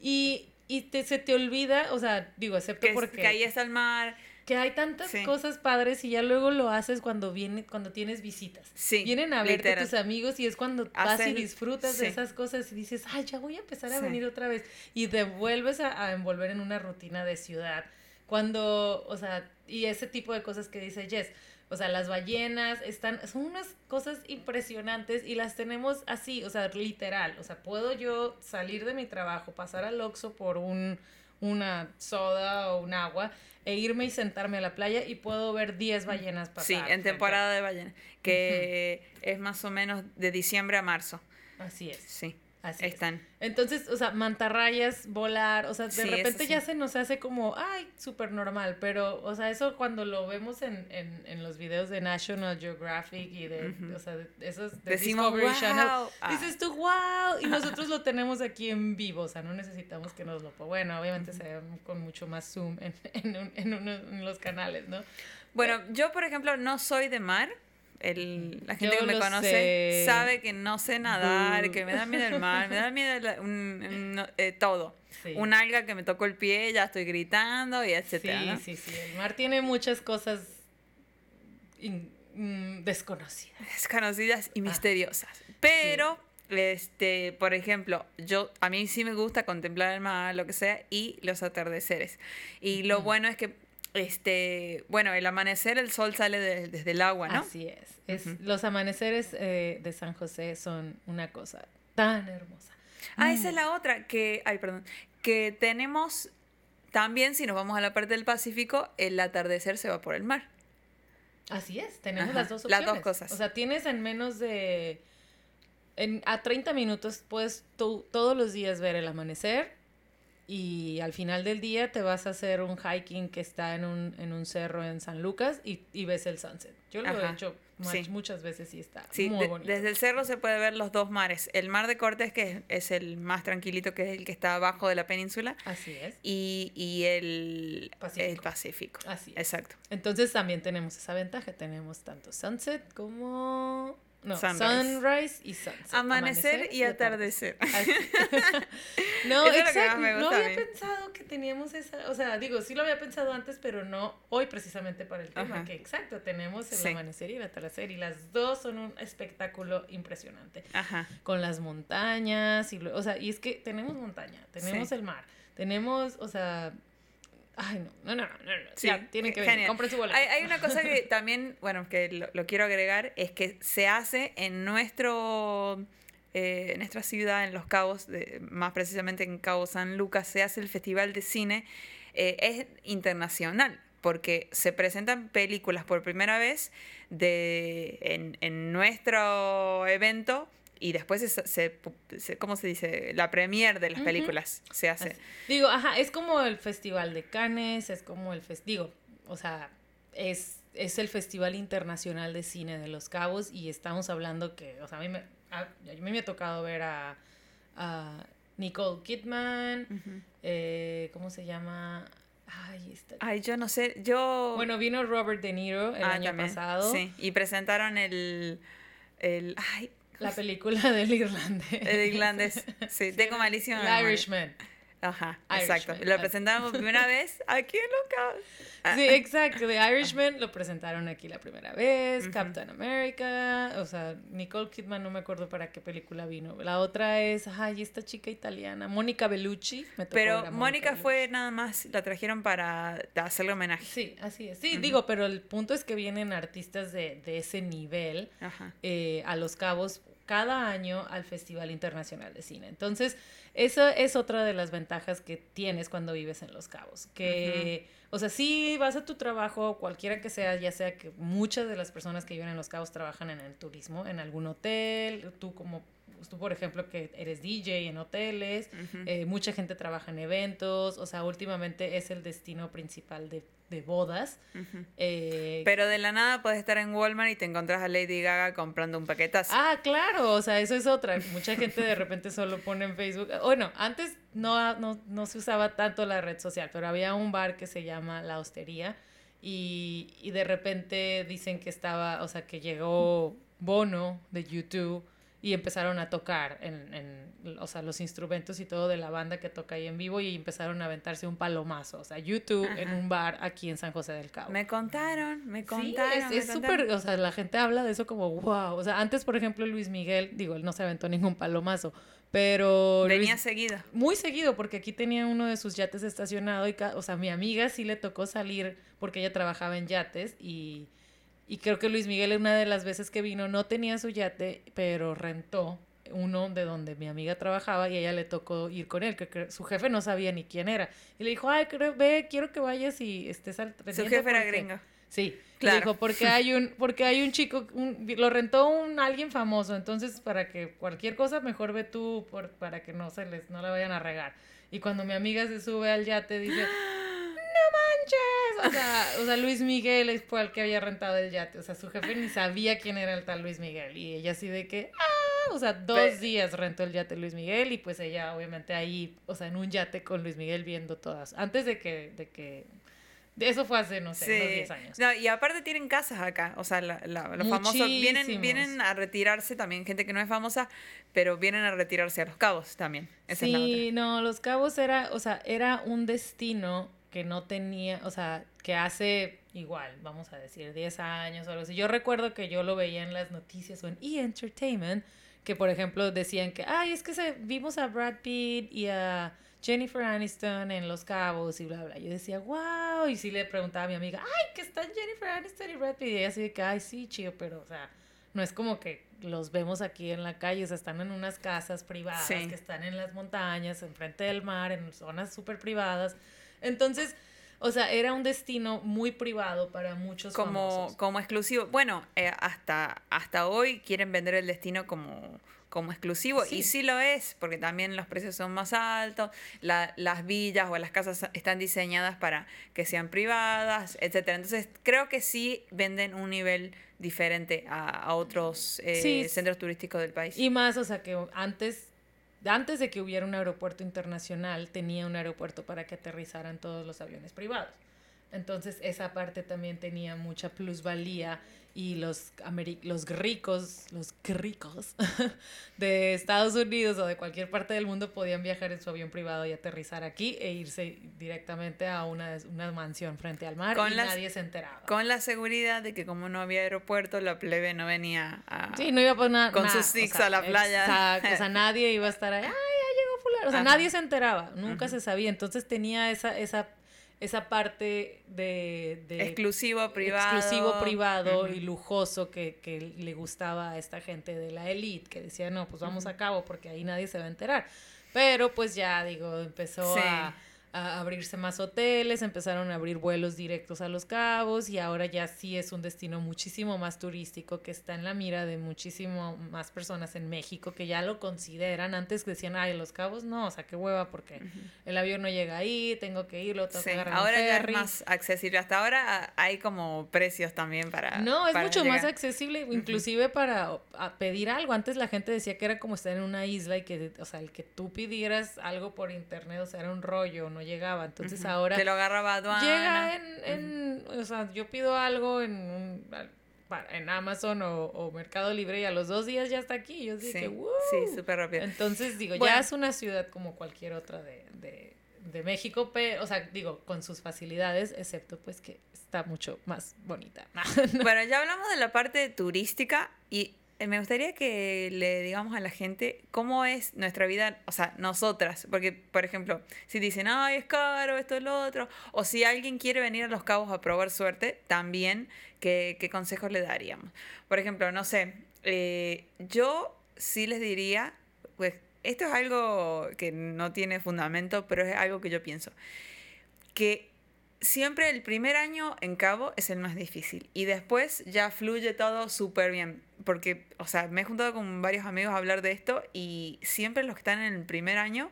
Y, y te, se te olvida, o sea, digo, excepto Que, porque que ahí está el mar. Que hay tantas Sí. cosas padres y ya luego lo haces cuando viene, cuando tienes visitas. Sí, Vienen a verte literal. tus amigos y es cuando vas y Hacer- disfrutas sí. de esas cosas y dices, ay, ya voy a empezar a venir otra vez. Y te vuelves a, a envolver en una rutina de ciudad. Cuando, o sea, y ese tipo de cosas que dice Jess. O sea, las ballenas están, son unas cosas impresionantes y las tenemos así, o sea, literal. O sea, puedo yo salir de mi trabajo, pasar al Oxxo por un, una soda o un agua e irme y sentarme a la playa y puedo ver 10 ballenas pasar. Sí, en temporada de ballena. Que es más o menos de diciembre a marzo. Así es. Sí, Así es. están. Entonces, o sea, mantarrayas, volar, o sea, de Sí, repente ya se nos hace como, ay, súper normal, pero, o sea, eso cuando lo vemos en, en, en los videos de National Geographic y de, o sea, de esos de Decimos, Discovery Channel, wow. Ah, dices tú, wow, y nosotros lo tenemos aquí en vivo, o sea, no necesitamos que nos lo pongan. Bueno, obviamente se ve con mucho más zoom en, en, un- en, uno- en los canales, ¿no? Bueno, yo, por ejemplo, no soy de mar. El, la gente Yo que me conoce sé. sabe que no sé nadar, Boo. que me da miedo el mar, me da miedo la- un- un- eh, todo. Sí. Un alga que me tocó el pie, ya estoy gritando y etcétera, Sí, ¿no? sí, sí. El mar tiene muchas cosas in- mm, desconocidas. desconocidas Ah. y misteriosas. Pero, este, por ejemplo, yo a mí sí me gusta contemplar el mar, lo que sea, y los atardeceres. Y lo bueno es que, este, bueno, el amanecer, el sol sale de- desde el agua, ¿no? Así es. es. Los amaneceres eh, de San José son una cosa tan hermosa. Ah, esa es Mm. la otra que, ay, perdón, que tenemos también, si nos vamos a la parte del Pacífico, el atardecer se va por el mar. Así es, tenemos Ajá, las dos las opciones. dos cosas. O sea, tienes en menos de... En, a 30 minutos puedes tú- todos los días ver el amanecer y al final del día te vas a hacer un hiking que está en un, en un cerro en San Lucas y, y ves el sunset. Yo lo he hecho sí. muchas veces y está Sí, muy de- bonito. desde el cerro se puede ver los dos mares. El mar de Cortés, que es, es el más tranquilito, que es el que está abajo de la península, Así es. y, y el Pacífico. el Pacífico. Así es. Exacto. Entonces también tenemos esa ventaja. Tenemos tanto sunset como... No, Sunrise. sunrise, y sunset. Amanecer, y atardecer. Así. no, exacto. no había pensado que teníamos esa, o sea, digo, sí lo había pensado antes, pero no hoy precisamente para el tema, Ajá. que exacto, tenemos el Sí. amanecer y el atardecer y las dos son un espectáculo impresionante. Ajá. Con las montañas y, lo- o sea, y es que tenemos montaña, tenemos Sí. el mar, tenemos, o sea, ay, no, no, no, no, no, Sí, ya, tienen que venir, genial. compren su boleto. Hay, hay una cosa que también, bueno, que lo, lo quiero agregar, es que se hace en nuestro, eh, en nuestra ciudad, en Los Cabos, de- más precisamente en Cabo San Lucas, se hace el Festival de Cine, eh, es internacional, porque se presentan películas por primera vez de, en, en nuestro evento y después se, se, se- ¿cómo se dice? La premier de las películas se hace. Así. Digo, ajá, es como el Festival de Cannes, es como el festival, digo, o sea, es, es el Festival Internacional de Cine de Los Cabos y estamos hablando que, o sea, a mí me, a, a mí me ha tocado ver a, a Nicole Kidman, eh, ¿cómo se llama? Ay, está... Ay, yo no sé, yo... Bueno, vino Robert De Niro el Ah, año también, pasado, Sí, y presentaron el. el ay, la película del irlandés. el irlandés. Sí, tengo malísima El. Irishman. Ajá, Irishman, exacto. Lo presentamos por primera vez aquí en Lucas. Ah, Sí, exacto. The Irishman lo presentaron aquí la primera vez. Captain America. O sea, Nicole Kidman no me acuerdo para qué película vino. La otra es, ay, esta chica italiana, Mónica Bellucci. Me tocó ver Pero Mónica fue nada más, la trajeron para hacerle homenaje. Sí, así es. Sí, digo, pero el punto es que vienen artistas de, de ese nivel Ajá. eh, a Los Cabos cada año al Festival Internacional de Cine. Entonces, esa es otra de las ventajas que tienes cuando vives en Los Cabos. Que, o sea, si vas a tu trabajo, cualquiera que sea, ya sea que muchas de las personas que viven en Los Cabos trabajan en el turismo, en algún hotel, tú como pues tú, por ejemplo, que eres DJ en hoteles, eh, mucha gente trabaja en eventos, o sea, últimamente es el destino principal de, de bodas. Eh, Pero de la nada puedes estar en Walmart y te encontrás a Lady Gaga comprando un paquetazo. Ah, claro, o sea, eso es otra. Mucha gente de repente solo pone en Facebook. Bueno, antes no, no, no se usaba tanto la red social, pero había un bar que se llama La Hostería y, y de repente dicen que estaba, o sea, que llegó Bono de YouTube y empezaron a tocar en, en, o sea, los instrumentos y todo de la banda que toca ahí en vivo y empezaron a aventarse un palomazo, o sea, YouTube en un bar aquí en San José del Cabo. Me contaron, me contaron. Sí, es súper, o sea, la gente habla de eso como, wow, o sea, antes, por ejemplo, Luis Miguel, digo, él no se aventó ningún palomazo, pero... Venía seguido. Muy seguido, porque aquí tenía uno de sus yates estacionado y, o sea, mi amiga sí le tocó salir porque ella trabajaba en yates y y creo que Luis Miguel una de las veces que vino no tenía su yate, pero rentó uno de donde mi amiga trabajaba y a ella le tocó ir con él, que, su jefe no sabía ni quién era. Y le dijo, ay, creo, ve, quiero que vayas y estés al Su jefe era gringo. Sí, claro. dijo, porque hay un, porque hay un chico, lo rentó un alguien famoso, entonces para que cualquier cosa mejor ve tú por, para que no se les, no la vayan a regar. Y cuando mi amiga se sube al yate dice, o sea, o sea, Luis Miguel fue el que había rentado el yate. O sea, su jefe ni sabía quién era el tal Luis Miguel. Y ella así de que, ah, o sea, dos días rentó el yate Luis Miguel y pues ella obviamente ahí, o sea, en un yate con Luis Miguel viendo todas. Antes de que, de que eso fue hace, no sé, unos 10 años. No, y aparte tienen casas acá. O sea, los famosos vienen, vienen a retirarse también, gente que no es famosa, pero vienen a retirarse a los cabos también. sí, no, los cabos era, o sea, era un destino que no tenía, o sea, que hace igual, vamos a decir, 10 años o algo así. Yo recuerdo que yo lo veía en las noticias o en E! Entertainment, que por ejemplo decían que, ay, es que se, vimos a Brad Pitt y a Jennifer Aniston en Los Cabos y bla, bla. Yo decía, wow, y sí le preguntaba a mi amiga, ay, que están Jennifer Aniston y Brad Pitt. Y ella así de que, ay, sí, chido, pero, o sea, no es como que los vemos aquí en la calle, o sea, están en unas casas privadas, que están en las montañas, enfrente del mar, en zonas súper privadas. Entonces, o sea, era un destino muy privado para muchos como, famosos. Como exclusivo. Bueno, eh, hasta, hasta hoy quieren vender el destino como, como exclusivo y sí lo es, porque también los precios son más altos, las villas o las casas están diseñadas para que sean privadas, etcétera. Entonces, creo que sí venden un nivel diferente a, otros eh, centros turísticos del país. Y más, o sea, que antes antes de que hubiera un aeropuerto internacional, tenía un aeropuerto para que aterrizaran todos los aviones privados. Entonces esa parte también tenía mucha plusvalía y los, los ricos, los ricos de Estados Unidos o de cualquier parte del mundo podían viajar en su avión privado y aterrizar aquí e irse directamente a una, una mansión frente al mar y nadie se enteraba. Con la seguridad de que como no había aeropuerto, la plebe no venía a, sí, no iba a con sus sticks a la playa. o sea, nadie iba a estar ahí, ay, ya llegó fulano. O sea, nadie se enteraba, nunca se sabía. Entonces tenía esa, esa esa parte de, exclusivo privado. exclusivo privado y lujoso que, que, le gustaba a esta gente de la elite que decía no pues vamos a cabo porque ahí nadie se va a enterar pero pues ya digo empezó a a abrirse más hoteles, empezaron a abrir vuelos directos a Los Cabos y ahora ya sí es un destino muchísimo más turístico que está en la mira de muchísimo más personas en México que ya lo consideran. Antes decían, ay, Los Cabos no, o sea, qué hueva porque el avión no llega ahí, tengo que irlo, tengo que agarrar Ahora ya es más accesible. Hasta ahora hay como precios también para... No, es mucho más accesible, inclusive para pedir algo. Antes la gente decía que era como estar en una isla y que, o sea, el que tú pidieras algo por internet, o sea, era un rollo, ¿no? Llegaba. Entonces ahora... Te lo agarraba aduana. Llega en, en o sea, yo pido algo en, un, en Amazon o, Mercado Libre y a los dos días ya está aquí. Yo dije, sí, sí súper rápido. Entonces digo, ya es una ciudad como cualquier otra de, de, de México, pero, o sea, digo, con sus facilidades, excepto pues que está mucho más bonita. bueno, ya hablamos de la parte turística y me gustaría que le digamos a la gente cómo es nuestra vida, o sea, nosotras, porque, por ejemplo, si dicen, ay, es caro, esto es lo otro, o si alguien quiere venir a Los Cabos a probar suerte, también, ¿qué, qué consejos le daríamos? Por ejemplo, no sé, eh, yo sí les diría, pues, esto es algo que no tiene fundamento, pero es algo que yo pienso, que siempre el primer año en Cabo es el más difícil y después ya fluye todo súper bien. Porque, o sea, me he juntado con varios amigos a hablar de esto y siempre los que están en el primer año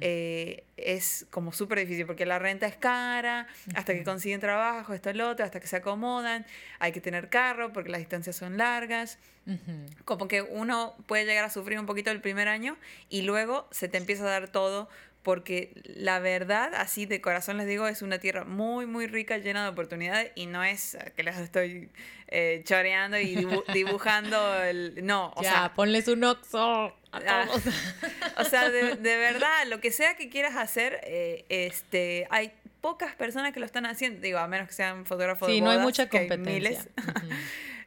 eh, es como súper difícil porque la renta es cara, hasta que consiguen trabajo, esto, lo otro, hasta que se acomodan, hay que tener carro porque las distancias son largas. Como que uno puede llegar a sufrir un poquito el primer año y luego se te empieza a dar todo porque la verdad, así de corazón les digo, es una tierra muy, muy rica, llena de oportunidades y no es que les estoy eh, choreando y dibujando el... No, o ya, sea... ponles un oxo. Ah, o sea, de, verdad, lo que sea que quieras hacer, eh, este, hay pocas personas que lo están haciendo, digo, a menos que sean fotógrafos sí, de no hay mucha competencia.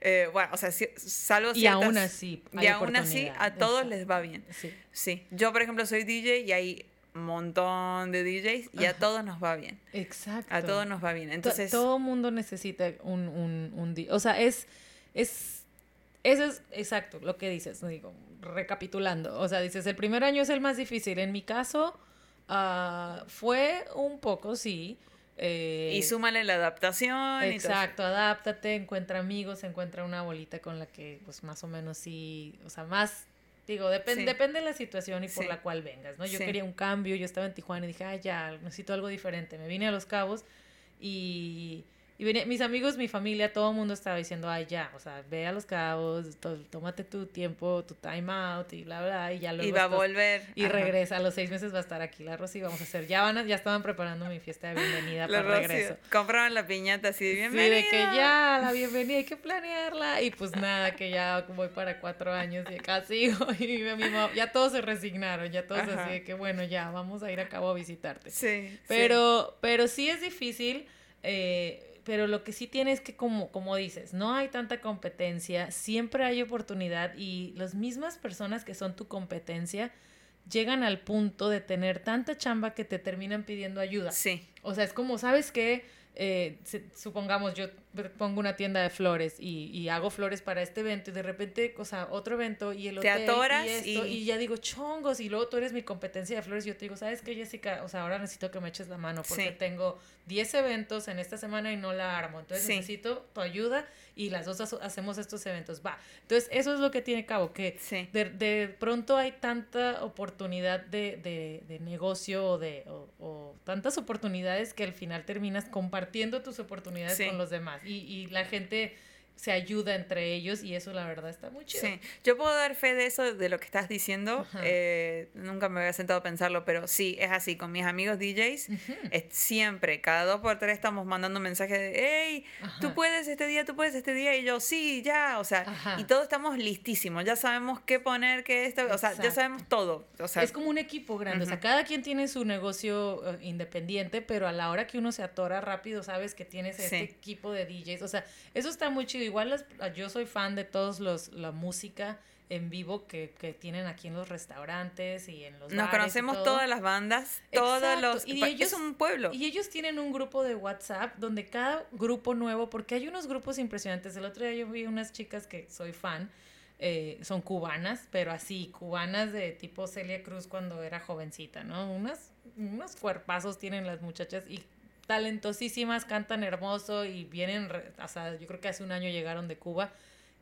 Eh, bueno, o sea, salvo Y aún así, Y aún así, a todos les va bien. Sí. sí. Yo, por ejemplo, soy DJ y hay montón de DJs y a todos nos va bien. Exacto. A todos nos va bien. Entonces... todo mundo necesita un, un, un, O sea, es, es... Eso es exacto lo que dices, digo, recapitulando. O sea, dices, el primer año es el más difícil. En mi caso, uh, fue un poco, sí. Eh, y súmale la adaptación. Exacto, adáptate, encuentra amigos, encuentra una bolita con la que, pues, más o menos sí, o sea, más Digo, depende depende de la situación y por la cual vengas, ¿no? Yo quería un cambio, yo estaba en Tijuana y dije, ay, ya, necesito algo diferente. Me vine a Los Cabos y y venía, mis amigos, mi familia, todo el mundo estaba diciendo, ay, ya, o sea, ve a los cabos, tómate tu tiempo, tu time out y bla, bla, y ya luego. Y va a volver. Y regresa, a los seis meses va a estar aquí la Rosy, vamos a hacer, ya van ya estaban preparando mi fiesta de bienvenida para Rosy, regreso. Compraron la piñata así de bienvenida. Sí, de que ya, la bienvenida, hay que planearla, y pues nada, que ya voy para cuatro años y sigo, y mi ya todos se resignaron, ya todos así de que, bueno, ya, vamos a ir a cabo a visitarte. Sí. Pero, sí. pero sí es difícil, eh, pero lo que sí tiene es que como, como dices, no hay tanta competencia, siempre hay oportunidad y las mismas personas que son tu competencia llegan al punto de tener tanta chamba que te terminan pidiendo ayuda. Sí. O sea, es como, ¿sabes qué? Eh, supongamos yo pongo una tienda de flores y, y, hago flores para este evento y de repente, o sea, otro evento y el hotel y, esto, y... ya digo chongos y luego tú eres mi competencia de flores y yo te digo, ¿sabes qué, Jessica? O sea, ahora necesito que me eches la mano porque tengo 10 eventos en esta semana y no la armo, entonces necesito tu ayuda y las dos hacemos estos eventos, va. Entonces, eso es lo que tiene cabo, que de, de, pronto hay tanta oportunidad de, de, de negocio o, de, o, tantas oportunidades que al final terminas compartiendo tus oportunidades con los demás. Y, y la gente se ayuda entre ellos y eso la verdad está muy chido. Sí, yo puedo dar fe de eso, de lo que estás diciendo. Eh, nunca me había sentado a pensarlo, pero sí, es así. Con mis amigos DJs, es siempre, cada dos por tres estamos mandando mensajes de, hey, tú puedes este día, tú puedes este día, y yo, sí, ya, o sea, y todos estamos listísimos, ya sabemos qué poner, qué esto, o sea, ya sabemos todo. O sea, es como un equipo grande, o sea, cada quien tiene su negocio eh, independiente, pero a la hora que uno se atora rápido, sabes que tienes este equipo de DJs, o sea, eso está muy chido igual yo soy fan de todos los la música en vivo que, que, tienen aquí en los restaurantes y en los Nos conocemos todas las bandas, todos los... Y ellos, es un pueblo. Y ellos tienen un grupo de WhatsApp donde cada grupo nuevo, porque hay unos grupos impresionantes. El otro día yo vi unas chicas que soy fan, eh, son cubanas, pero así, cubanas de tipo Celia Cruz cuando era jovencita, ¿no? Unas, unos cuerpazos tienen las muchachas y talentosísimas, cantan hermoso y vienen, o sea, yo creo que hace un año llegaron de Cuba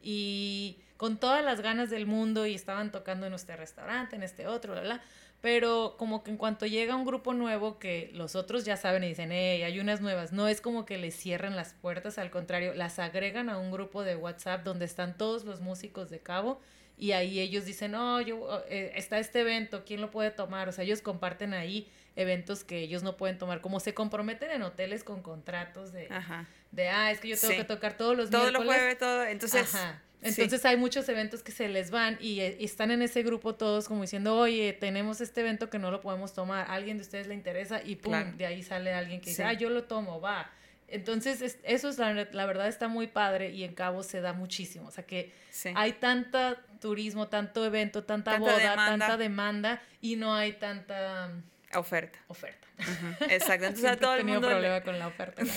y con todas las ganas del mundo y estaban tocando en este restaurante, en este otro, bla, Pero como que en cuanto llega un grupo nuevo que los otros ya saben y dicen, hey, hay unas nuevas, no es como que les cierren las puertas, al contrario, las agregan a un grupo de WhatsApp donde están todos los músicos de cabo y ahí ellos dicen, oh, yo, eh, está este evento, ¿quién lo puede tomar? O sea, ellos comparten ahí eventos que ellos no pueden tomar, como se comprometen en hoteles con contratos de, de ah, es que yo tengo que tocar todos los Todos los jueves, todo, entonces... Entonces hay muchos eventos que se les van y, eh, están en ese grupo todos como diciendo, oye, tenemos este evento que no lo podemos tomar, alguien de ustedes le interesa y pum, de ahí sale alguien que dice, ah, yo lo tomo, va. Entonces, eso es la, la, verdad está muy padre y en Cabo se da muchísimo. O sea que hay tanta turismo, tanto evento, tanta, boda, tanta demanda y no hay tanta Oferta. Oferta. Exacto. Entonces a todo el mundo. problema con la oferta.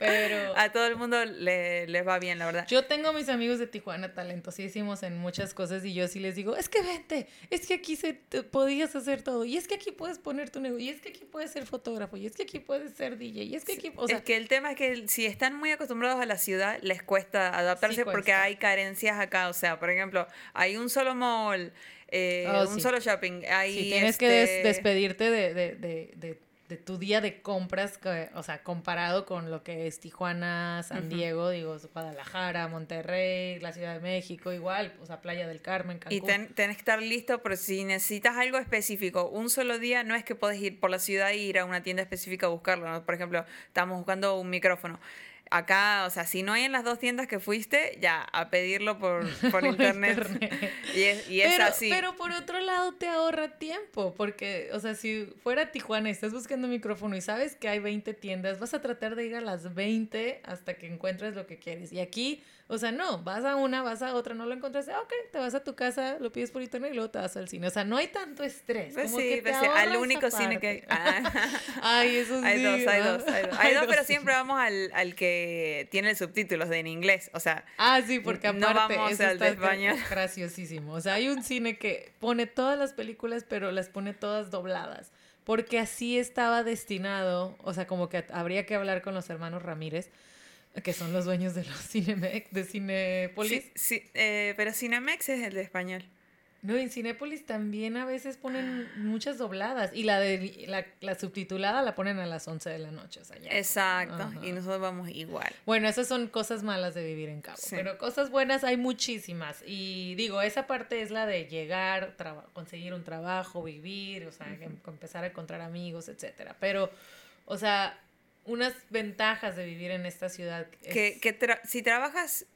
Pero a todo el mundo le, les va bien, la verdad. Yo tengo mis amigos de Tijuana talentosísimos en muchas cosas y yo sí les digo, es que vente, es que aquí se podías hacer todo y es que aquí puedes poner tu negocio y es que aquí puedes ser fotógrafo y es que aquí puedes ser DJ y es que aquí, o sea, es que el tema es que si están muy acostumbrados a la ciudad les cuesta adaptarse porque hay carencias acá, o sea, por ejemplo, hay un solo mall, eh, oh, un solo shopping, hay sí, tienes que este despedirte de, de, de de tu día de compras, o sea, comparado con lo que es Tijuana, San Diego, digo, Guadalajara, Monterrey, la Ciudad de México, igual, o sea, Playa del Carmen, Cancún. Y ten, tenés que estar listo, pero si necesitas algo específico, un solo día, no es que puedes ir por la ciudad e ir a una tienda específica a buscarlo, Por ejemplo, estamos buscando un micrófono acá, o sea, si no hay en las dos tiendas que fuiste, ya, a pedirlo por, por, internet. y es, y es pero, así. Pero por otro lado te ahorra tiempo, porque, o sea, si fuera Tijuana y estás buscando un micrófono y sabes que hay 20 tiendas, vas a tratar de ir a las 20 hasta que encuentres lo que quieres. Y aquí o sea, no, vas a una, vas a otra, no lo encontraste, ok, te vas a tu casa, lo pides por internet y luego te vas al cine. O sea, no hay tanto estrés. Pues como sí, que pues sí, al único cine que... Ah. Ay, eso sí. Hay dos, hay dos, hay dos. Hay dos, pero siempre vamos al, al que tiene subtítulos de en inglés, o sea... Ah, sí, porque aparte... No vamos al de español. Graciosísimo. O sea, hay un cine que pone todas las películas, pero las pone todas dobladas porque así estaba destinado, o sea, como que habría que hablar con los hermanos Ramírez, que son los dueños de los Cinemex, de Cinepolis. Sí, sí eh, pero Cinemex es el de español. No, en Cinépolis también a veces ponen muchas dobladas y la de la, la subtitulada la ponen a las 11 de la noche. O sea, ya. Exacto, y nosotros vamos igual. Bueno, esas son cosas malas de vivir en Cabo, pero cosas buenas hay muchísimas. Y digo, esa parte es la de llegar, conseguir un trabajo, vivir, o sea, empezar a encontrar amigos, etcétera. Pero, o sea, unas ventajas de vivir en esta ciudad. Que, que si trabajas,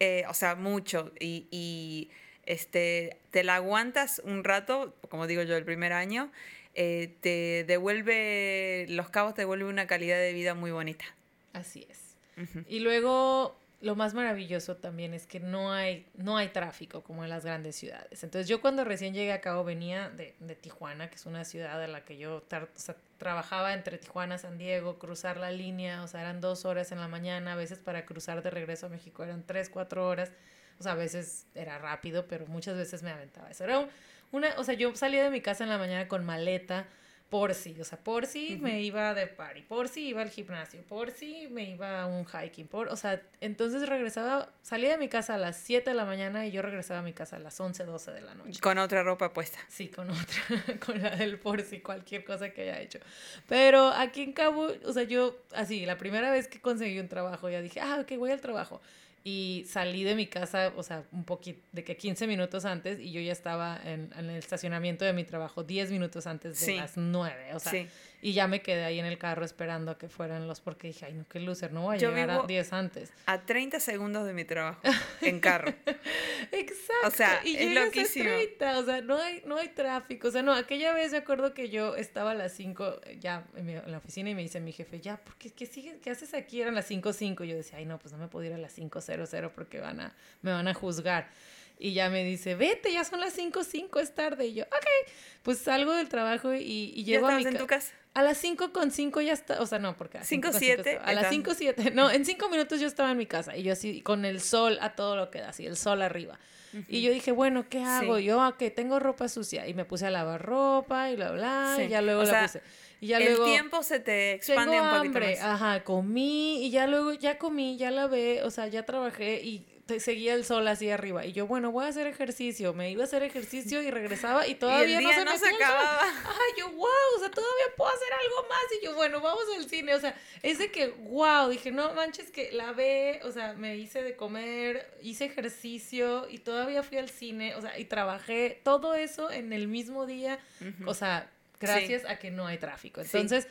eh, o sea, mucho y, y, este, te la aguantas un rato, como digo yo, el primer año, eh, te devuelve, Los Cabos te devuelve una calidad de vida muy bonita. Así es. Y luego lo más maravilloso también es que no hay, no hay tráfico como en las grandes ciudades. Entonces yo cuando recién llegué a Cabo venía de, de Tijuana, que es una ciudad en la que yo trabajaba entre Tijuana, San Diego, cruzar la línea, o sea, eran dos horas en la mañana, a veces para cruzar de regreso a México eran tres, cuatro horas, o sea, a veces era rápido, pero muchas veces me aventaba eso. Era una, o sea, yo salía de mi casa en la mañana con maleta, por sí, o sea, por sí me iba de party, por sí iba al gimnasio, por sí me iba a un hiking, por, o sea, entonces regresaba, salía de mi casa a las 7 de la mañana y yo regresaba a mi casa a las 11, 12 de la noche. Con otra ropa puesta. Sí, con otra, con la del por sí, cualquier cosa que haya hecho. Pero aquí en Cabo, o sea, yo, así, la primera vez que conseguí un trabajo, ya dije, ah, ok, voy al trabajo y salí de mi casa, o sea, un poquito, de que 15 minutos antes y yo ya estaba en, en el estacionamiento de mi trabajo 10 minutos antes de las 9, o sea, sí. Y ya me quedé ahí en el carro esperando a que fueran los, porque dije, ay, no, qué loser, no voy a llegar a 10 antes. A 30 segundos de mi trabajo, en carro. Exacto. O sea, y es loquísimo. o sea, no hay, no hay tráfico. O sea, no, aquella vez me acuerdo que yo estaba a las 5 ya en, la oficina y me dice mi jefe, ya, ¿por qué, qué, qué haces aquí? Eran las 5.05. Yo decía, ay, no, pues no me puedo ir a las 5.00 porque van a, me van a juzgar. Y ya me dice, vete, ya son las 5.05, es tarde. Y yo, ok, pues salgo del trabajo y, y llego ¿Ya a mi en tu casa? A las 5 con 5 ya está, o sea, no, porque a 5 7. A las 5 7, no, en 5 minutos yo estaba en mi casa y yo así con el sol a todo lo que da, así el sol arriba. Y yo dije, bueno, ¿qué hago? Yo, ah, que tengo ropa sucia y me puse a lavar ropa y bla bla, y ya luego la puse. Y ya el luego, tiempo se te expande un poquito hambre, Ajá, comí y ya luego ya comí, ya lavé, o sea, ya trabajé y seguía el sol así arriba. Y yo, bueno, voy a hacer ejercicio. Me iba a hacer ejercicio y regresaba y todavía no se, no se acababa. Ay, yo, wow, o sea, todavía puedo hacer algo más. Y yo, bueno, vamos al cine. O sea, es de que, wow, dije, no manches que la ve, o sea, me hice de comer, hice ejercicio y todavía fui al cine, o sea, y trabajé todo eso en el mismo día. O sea, gracias a que no hay tráfico. Entonces...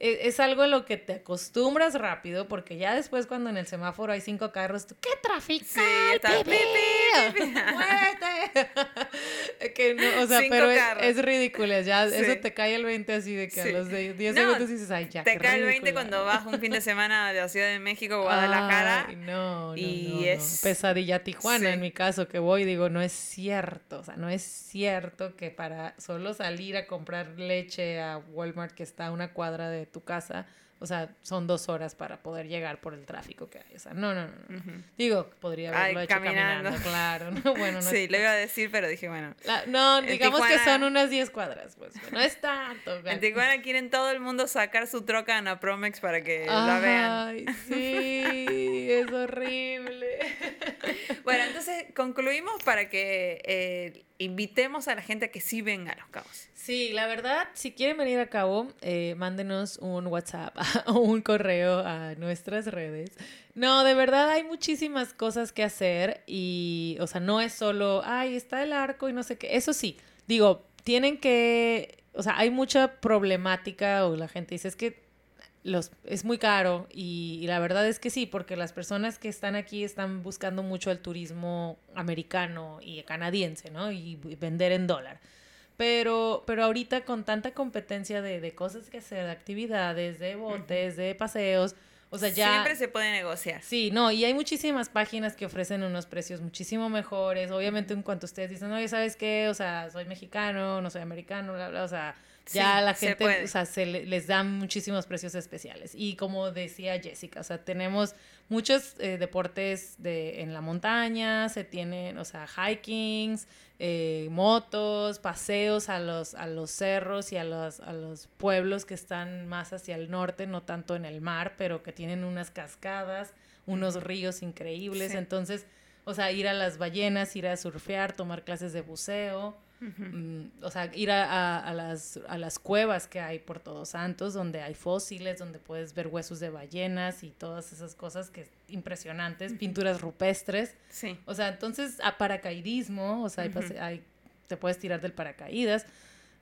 es, algo en lo que te acostumbras rápido, porque ya después cuando en el semáforo hay cinco carros, tú, ¿qué tráfico? Sí, está que no, o sea, pero es, ridículo, ya eso te cae el 20 así de que a los 10 segundos dices, ay, ya. Te cae el 20 cuando vas un fin de semana de la Ciudad de México, Guadalajara. Ay, no, no, y es pesadilla Tijuana en mi caso, que voy digo, no es cierto, o sea, no es cierto que para solo salir a comprar leche a Walmart que está a una cuadra de tu casa o sea, son dos horas para poder llegar por el tráfico que hay. O sea, no, no, no. Digo, podría haberlo hecho caminando, claro. ¿no? Bueno, no sí, lo iba a decir, pero dije, bueno. no, digamos que son unas 10 cuadras, pues. No es tanto. En Tijuana quieren todo el mundo sacar su troca en Promex para que la vean. Ay, sí, es horrible. Bueno, entonces concluimos para que eh, invitemos a la gente que sí venga a Los Cabos. Sí, la verdad, si quieren venir a Cabo, eh, mándenos un WhatsApp o un correo a nuestras redes. No, de verdad hay muchísimas cosas que hacer y, o sea, no es solo, ay, está el arco y no sé qué. Eso sí, digo, tienen que, o sea, hay mucha problemática o la gente dice, es que los, es muy caro y, la verdad es que sí, porque las personas que están aquí están buscando mucho el turismo americano y canadiense, ¿no? Y, vender en dólar. Pero, pero ahorita con tanta competencia de, de, cosas que hacer, de actividades, de botes, de paseos, o sea, ya... Siempre se puede negociar. Sí, no, y hay muchísimas páginas que ofrecen unos precios muchísimo mejores. Obviamente en cuanto ustedes dicen, oye, ¿sabes qué? O sea, soy mexicano, no soy americano, bla, bla, o sea ya la gente, o sea, se les dan muchísimos precios especiales. Y como decía Jessica, o sea, tenemos muchos eh, deportes de, en la montaña, se tienen, o sea, hikings, eh, motos, paseos a los, a los cerros y a los, a los pueblos que están más hacia el norte, no tanto en el mar, pero que tienen unas cascadas, unos ríos increíbles. Entonces, o sea, ir a las ballenas, ir a surfear, tomar clases de buceo. Mm, o sea, ir a, a, las, a las cuevas que hay por Todos Santos, donde hay fósiles, donde puedes ver huesos de ballenas y todas esas cosas que impresionantes, pinturas rupestres. Sí. O sea, entonces, a paracaidismo, o sea, hay, te puedes tirar del paracaídas.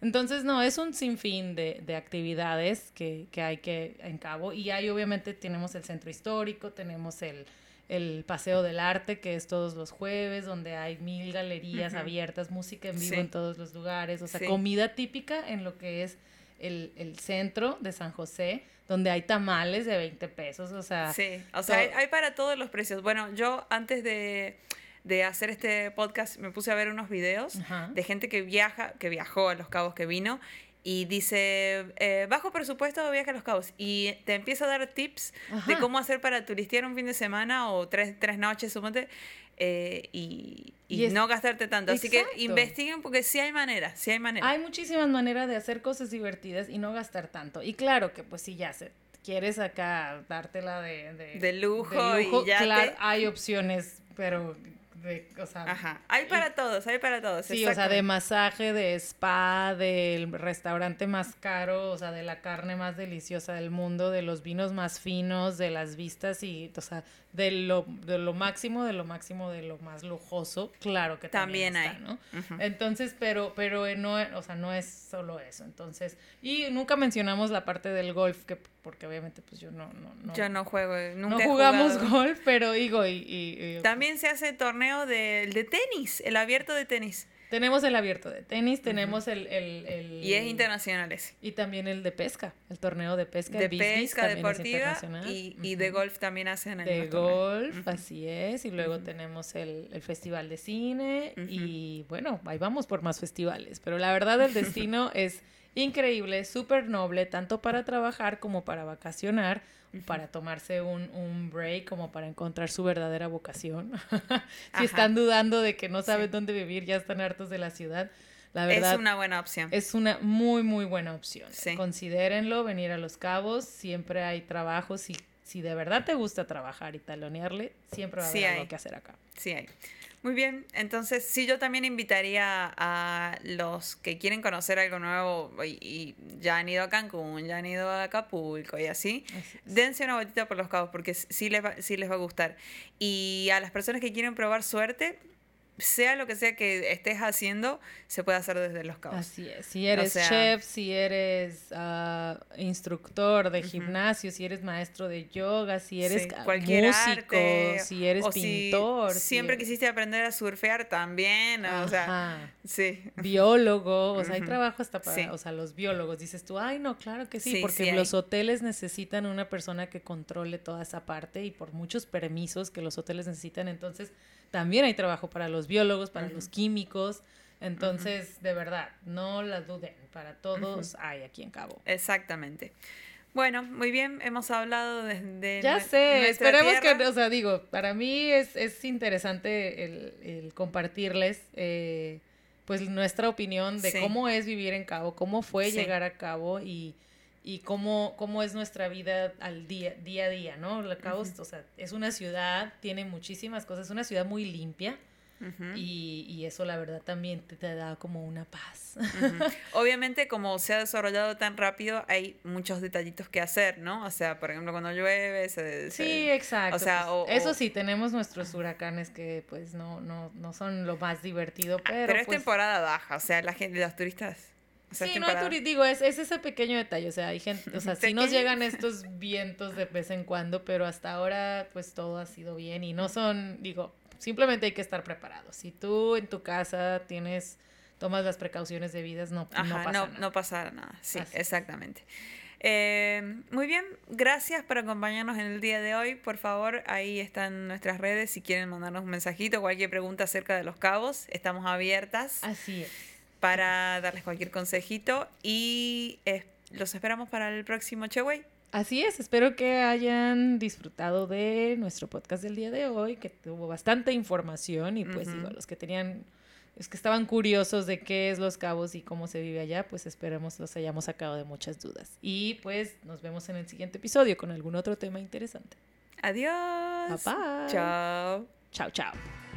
Entonces, no, es un sinfín de, de actividades que, que hay que en cabo. Y ahí obviamente tenemos el centro histórico, tenemos el, el Paseo del Arte, que es todos los jueves, donde hay mil galerías abiertas, música en vivo en todos los lugares, o sea, comida típica en lo que es el, centro de San José, donde hay tamales de 20 pesos, o sea... Sí, o sea, hay, para todos los precios. Bueno, yo antes de, hacer este podcast me puse a ver unos videos de gente que viaja, que viajó a Los Cabos, que vino, y dice, eh, bajo presupuesto viaje a Los Cabos. Y te empieza a dar tips de cómo hacer para turistear un fin de semana o tres, tres noches, suponte, eh, y, y, no gastarte tanto. Así que investiguen porque sí hay manera, sí hay manera. Hay muchísimas maneras de hacer cosas divertidas y no gastar tanto. Y claro que pues si ya se quieres acá dártela de, de, lujo, y ya claro, hay opciones, pero o sea, Ajá. Hay para todos, hay para todos. Sí, o sea, de masaje, de spa, del restaurante más caro, o sea, de la carne más deliciosa del mundo, de los vinos más finos, de las vistas y, o sea, de lo, de lo máximo, de lo máximo, de lo más lujoso, claro que también, hay, ¿no? Entonces, pero, pero no, o sea, no es solo eso. Entonces, y nunca mencionamos la parte del golf, que porque obviamente pues yo no, no, no yo no juego, nunca no jugamos golf, pero digo, y, y, también se hace torneo de, de tenis, el abierto de tenis. Tenemos el abierto de tenis, tenemos el, Y es internacional ese. Y también el de pesca, el torneo de pesca. De pesca deportiva y, y, de golf también hacen el De golf, así es. Y luego tenemos el, el, festival de cine y bueno, ahí vamos por más festivales. Pero la verdad el destino es increíble, súper noble, tanto para trabajar como para vacacionar para tomarse un, un, break, como para encontrar su verdadera vocación. si están dudando de que no saben dónde vivir, ya están hartos de la ciudad. La verdad, es una buena opción. Es una muy, muy buena opción. Considérenlo, venir a Los Cabos, siempre hay trabajo. Si, si de verdad te gusta trabajar y talonearle, siempre va a haber algo que hacer acá. Sí hay. Muy bien, entonces sí, yo también invitaría a los que quieren conocer algo nuevo y, ya han ido a Cancún, ya han ido a Acapulco y así, dense una vueltita por los cabos porque sí les, sí les va a gustar. Y a las personas que quieren probar suerte, sea lo que sea que estés haciendo, se puede hacer desde los cabos. Así es. Si eres chef, si eres ah, instructor de gimnasio, si eres maestro de yoga, si eres cualquier músico, si eres pintor. siempre quisiste aprender a surfear también, o sea, sí. Biólogo, o sea, hay trabajo hasta para, o sea, los biólogos. Dices tú, ay, no, claro que sí, porque los hoteles necesitan una persona que controle toda esa parte y por muchos permisos que los hoteles necesitan, entonces también hay trabajo para los biólogos, para los químicos. Entonces, de verdad, no la duden, para todos hay aquí en Cabo. Exactamente. Bueno, muy bien, hemos hablado desde... Ya sé, esperemos que, o sea, digo, para mí es, es interesante el, el compartirles eh, pues nuestra opinión de cómo es vivir en Cabo, cómo fue llegar a Cabo y, y cómo, cómo es nuestra vida al día, día a día, ¿no? La Cabo, o sea, es una ciudad, tiene muchísimas cosas, es una ciudad muy limpia y, y, eso la verdad también te, te da como una paz. Obviamente como se ha desarrollado tan rápido hay muchos detallitos que hacer, ¿no? O sea, por ejemplo cuando llueve se... Sí, exacto. O sea, pues, eso sí, tenemos nuestros huracanes que pues no, no, no son lo más divertido, ah, pero... Pero es pues temporada baja, o sea, la gente, los turistas... sí, no hay turistas, digo, es, es, ese pequeño detalle, o sea, hay gente, o sea, sí nos llegan estos vientos de vez en cuando, pero hasta ahora pues todo ha sido bien y no son, digo, Simplemente hay que estar preparados. Si tú en tu casa tienes, tomas las precauciones debidas, no, no pasa no, nada. No pasa nada, sí, exactamente. Eh, muy bien, gracias por acompañarnos en el día de hoy. Por favor, ahí están nuestras redes. Si quieren mandarnos un mensajito, cualquier pregunta acerca de los cabos, estamos abiertas. Así es. Para darles cualquier consejito y eh, los esperamos para el próximo Cheway. Así es, espero que hayan disfrutado de nuestro podcast del día de hoy, que tuvo bastante información y pues digo, los que tenían, es que estaban curiosos de qué es Los Cabos y cómo se vive allá, pues esperemos los hayamos sacado de muchas dudas. Y pues nos vemos en el siguiente episodio con algún otro tema interesante. Adiós. Bye bye. Chao. Chao, chao.